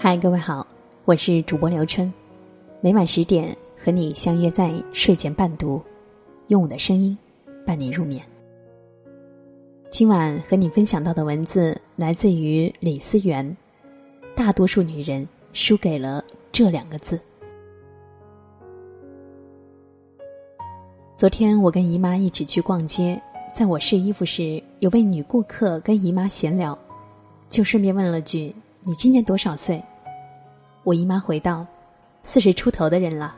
嗨，各位好，我是主播刘春，每晚十点和你相约在睡前伴读，用我的声音伴你入眠。今晚和你分享到的文字来自于李思源，大多数女人输给了这两个字。昨天我跟姨妈一起去逛街，在我试衣服时，有位女顾客跟姨妈闲聊，就顺便问了句。你今年多少岁？我姨妈回道：“四十出头的人了。”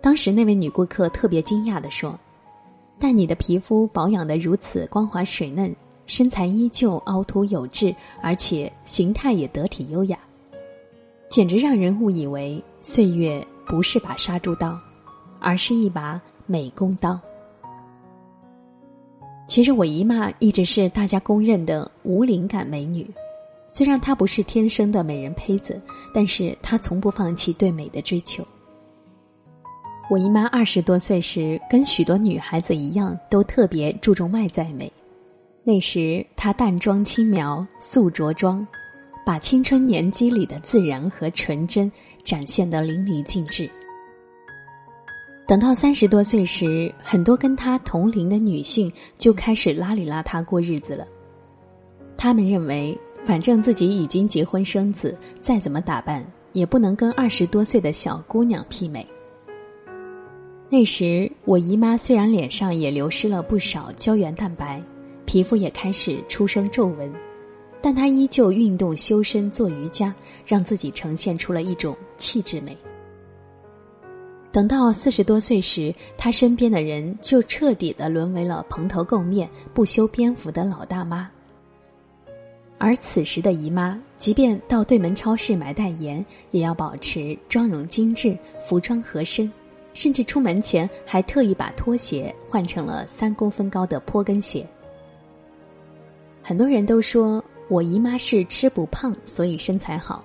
当时那位女顾客特别惊讶的说：“但你的皮肤保养的如此光滑水嫩，身材依旧凹凸有致，而且形态也得体优雅，简直让人误以为岁月不是把杀猪刀，而是一把美工刀。”其实我姨妈一直是大家公认的无灵感美女。虽然她不是天生的美人胚子，但是她从不放弃对美的追求。我姨妈二十多岁时，跟许多女孩子一样，都特别注重外在美。那时她淡妆轻描素着妆，把青春年纪里的自然和纯真展现得淋漓尽致。等到三十多岁时，很多跟她同龄的女性就开始邋里邋遢过日子了。她们认为。反正自己已经结婚生子，再怎么打扮也不能跟二十多岁的小姑娘媲美。那时我姨妈虽然脸上也流失了不少胶原蛋白，皮肤也开始出生皱纹，但她依旧运动修身做瑜伽，让自己呈现出了一种气质美。等到四十多岁时，她身边的人就彻底的沦为了蓬头垢面、不修边幅的老大妈。而此时的姨妈，即便到对门超市买袋盐，也要保持妆容精致、服装合身，甚至出门前还特意把拖鞋换成了三公分高的坡跟鞋。很多人都说我姨妈是吃不胖，所以身材好；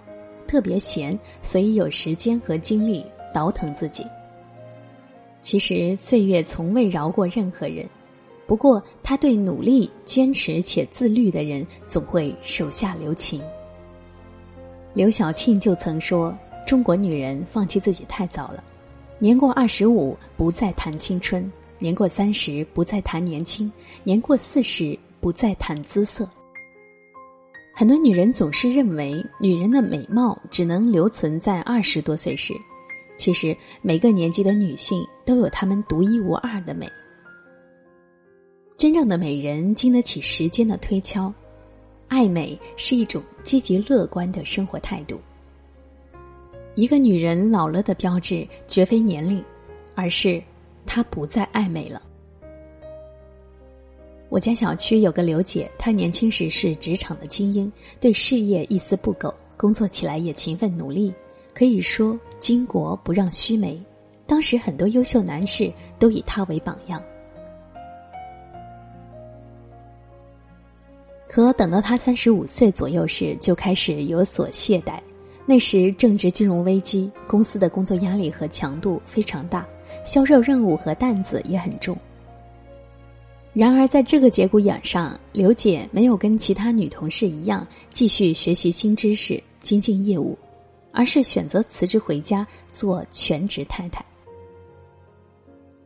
特别闲，所以有时间和精力倒腾自己。其实岁月从未饶过任何人。不过，他对努力、坚持且自律的人总会手下留情。刘晓庆就曾说：“中国女人放弃自己太早了，年过二十五不再谈青春，年过三十不再谈年轻，年过四十不再谈姿色。”很多女人总是认为，女人的美貌只能留存在二十多岁时。其实，每个年纪的女性都有她们独一无二的美。真正的美人经得起时间的推敲，爱美是一种积极乐观的生活态度。一个女人老了的标志，绝非年龄，而是她不再爱美了。我家小区有个刘姐，她年轻时是职场的精英，对事业一丝不苟，工作起来也勤奋努力，可以说巾帼不让须眉。当时很多优秀男士都以她为榜样。可等到他三十五岁左右时，就开始有所懈怠。那时正值金融危机，公司的工作压力和强度非常大，销售任务和担子也很重。然而，在这个节骨眼上，刘姐没有跟其他女同事一样继续学习新知识、精进业务，而是选择辞职回家做全职太太。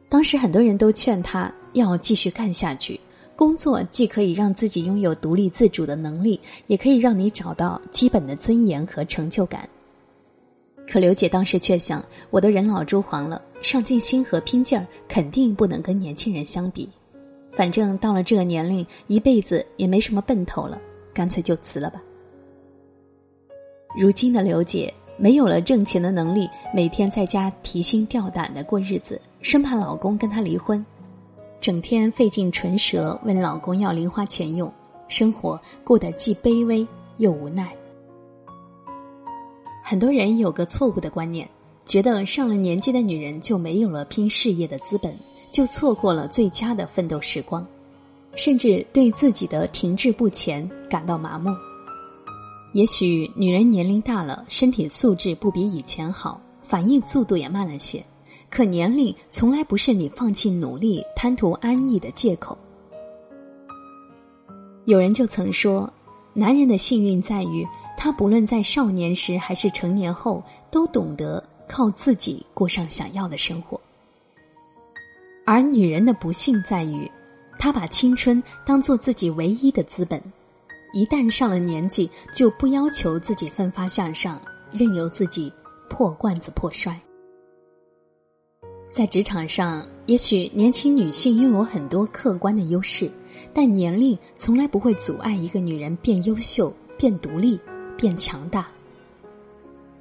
当时很多人都劝她要继续干下去。工作既可以让自己拥有独立自主的能力，也可以让你找到基本的尊严和成就感。可刘姐当时却想：我的人老珠黄了，上进心和拼劲儿肯定不能跟年轻人相比。反正到了这个年龄，一辈子也没什么奔头了，干脆就辞了吧。如今的刘姐没有了挣钱的能力，每天在家提心吊胆的过日子，生怕老公跟她离婚。整天费尽唇舌问老公要零花钱用，生活过得既卑微又无奈。很多人有个错误的观念，觉得上了年纪的女人就没有了拼事业的资本，就错过了最佳的奋斗时光，甚至对自己的停滞不前感到麻木。也许女人年龄大了，身体素质不比以前好，反应速度也慢了些。可年龄从来不是你放弃努力、贪图安逸的借口。有人就曾说，男人的幸运在于他不论在少年时还是成年后，都懂得靠自己过上想要的生活。而女人的不幸在于，她把青春当做自己唯一的资本，一旦上了年纪，就不要求自己奋发向上，任由自己破罐子破摔。在职场上，也许年轻女性拥有很多客观的优势，但年龄从来不会阻碍一个女人变优秀、变独立、变强大。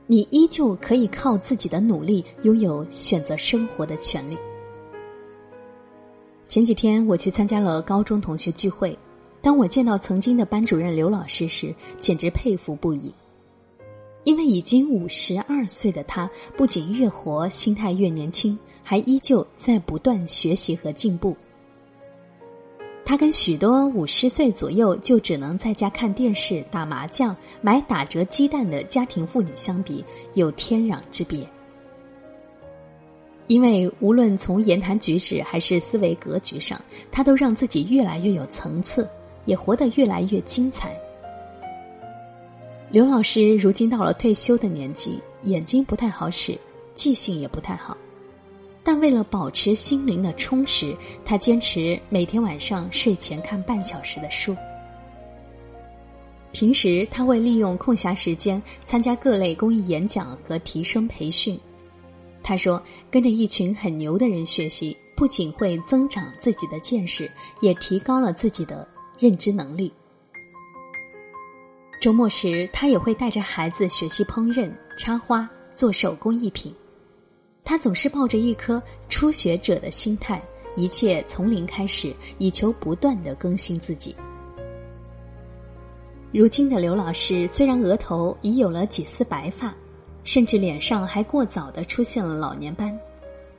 你依旧可以靠自己的努力，拥有选择生活的权利。前几天我去参加了高中同学聚会，当我见到曾经的班主任刘老师时，简直佩服不已。因为已经五十二岁的他，不仅越活心态越年轻，还依旧在不断学习和进步。他跟许多五十岁左右就只能在家看电视、打麻将、买打折鸡蛋的家庭妇女相比，有天壤之别。因为无论从言谈举止还是思维格局上，他都让自己越来越有层次，也活得越来越精彩。刘老师如今到了退休的年纪，眼睛不太好使，记性也不太好，但为了保持心灵的充实，他坚持每天晚上睡前看半小时的书。平时他会利用空暇时间参加各类公益演讲和提升培训。他说：“跟着一群很牛的人学习，不仅会增长自己的见识，也提高了自己的认知能力。”周末时，他也会带着孩子学习烹饪、插花、做手工艺品。他总是抱着一颗初学者的心态，一切从零开始，以求不断的更新自己。如今的刘老师，虽然额头已有了几丝白发。甚至脸上还过早的出现了老年斑，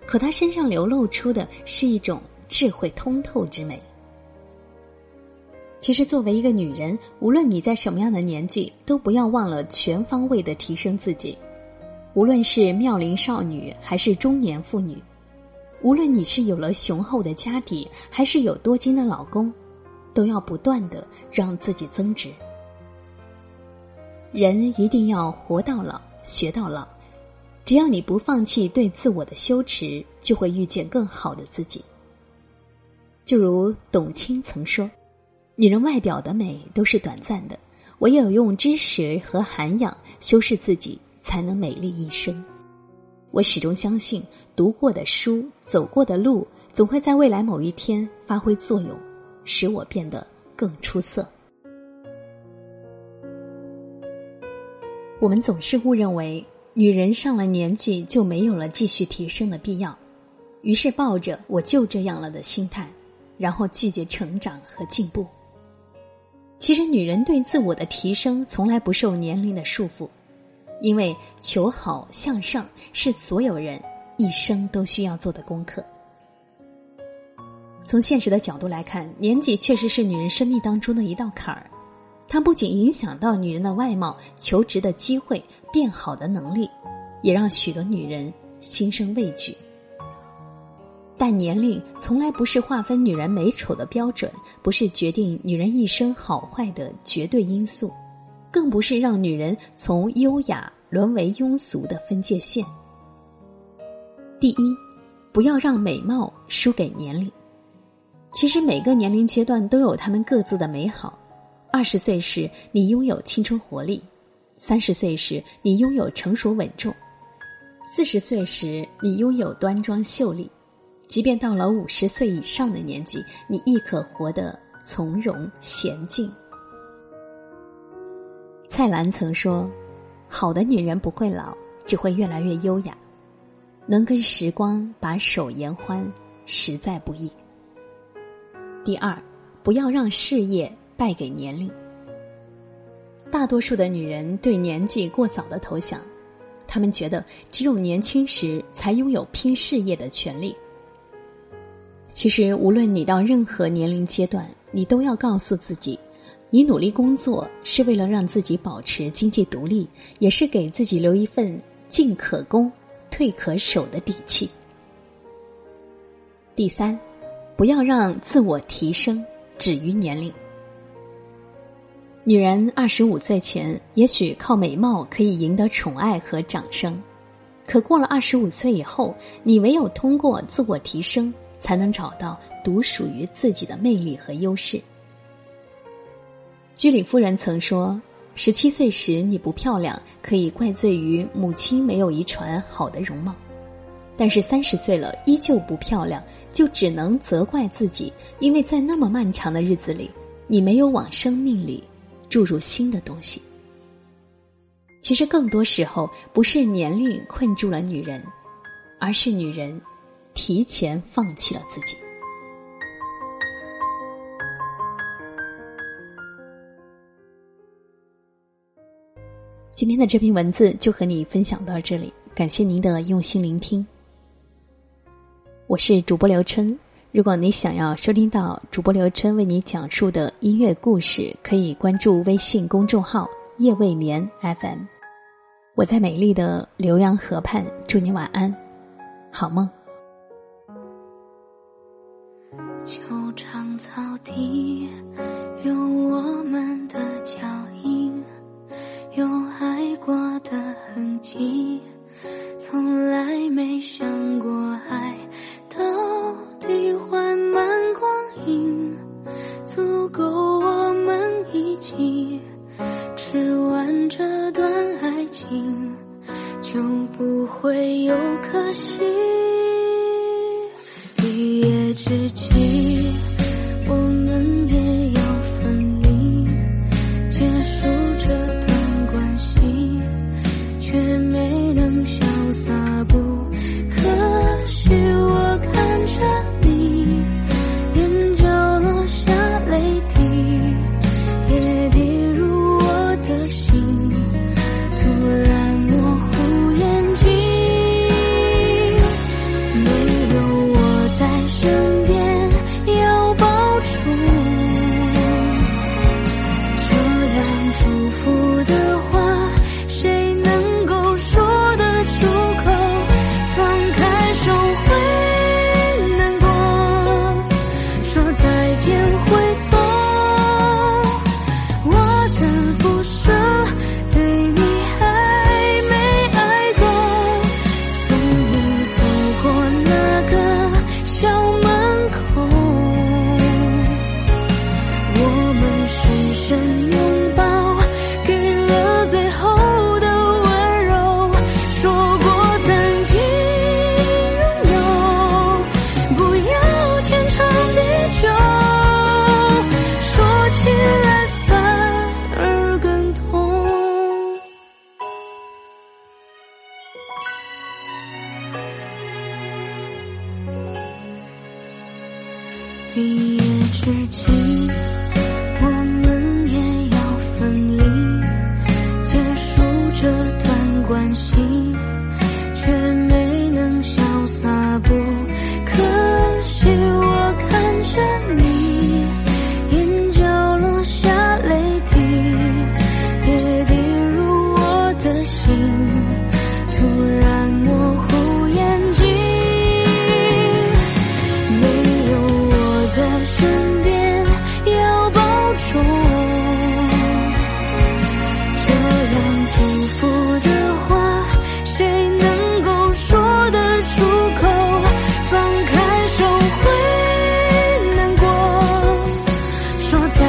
可他身上流露出的是一种智慧通透之美。其实，作为一个女人，无论你在什么样的年纪，都不要忘了全方位的提升自己。无论是妙龄少女还是中年妇女，无论你是有了雄厚的家底还是有多金的老公，都要不断的让自己增值。人一定要活到老。学到老，只要你不放弃对自我的羞耻，就会遇见更好的自己。就如董卿曾说：“女人外表的美都是短暂的，唯有用知识和涵养修饰自己，才能美丽一生。”我始终相信，读过的书、走过的路，总会在未来某一天发挥作用，使我变得更出色。我们总是误认为女人上了年纪就没有了继续提升的必要，于是抱着“我就这样了”的心态，然后拒绝成长和进步。其实，女人对自我的提升从来不受年龄的束缚，因为求好向上是所有人一生都需要做的功课。从现实的角度来看，年纪确实是女人生命当中的一道坎儿。它不仅影响到女人的外貌、求职的机会、变好的能力，也让许多女人心生畏惧。但年龄从来不是划分女人美丑的标准，不是决定女人一生好坏的绝对因素，更不是让女人从优雅沦为庸俗的分界线。第一，不要让美貌输给年龄。其实每个年龄阶段都有他们各自的美好。二十岁时，你拥有青春活力；三十岁时，你拥有成熟稳重；四十岁时，你拥有端庄秀丽；即便到了五十岁以上的年纪，你亦可活得从容娴静。蔡澜曾说：“好的女人不会老，只会越来越优雅。能跟时光把手言欢，实在不易。”第二，不要让事业。败给年龄。大多数的女人对年纪过早的投降，她们觉得只有年轻时才拥有拼事业的权利。其实，无论你到任何年龄阶段，你都要告诉自己，你努力工作是为了让自己保持经济独立，也是给自己留一份进可攻、退可守的底气。第三，不要让自我提升止于年龄。女人二十五岁前，也许靠美貌可以赢得宠爱和掌声，可过了二十五岁以后，你唯有通过自我提升，才能找到独属于自己的魅力和优势。居里夫人曾说：“十七岁时你不漂亮，可以怪罪于母亲没有遗传好的容貌；但是三十岁了依旧不漂亮，就只能责怪自己，因为在那么漫长的日子里，你没有往生命里。”注入新的东西。其实更多时候不是年龄困住了女人，而是女人提前放弃了自己。今天的这篇文字就和你分享到这里，感谢您的用心聆听。我是主播刘春。如果你想要收听到主播刘春为你讲述的音乐故事，可以关注微信公众号“夜未眠 FM”。我在美丽的浏阳河畔，祝你晚安，好梦。球场草地有我们的脚印，有爱过的痕迹，从来没想过爱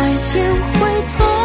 时间会痛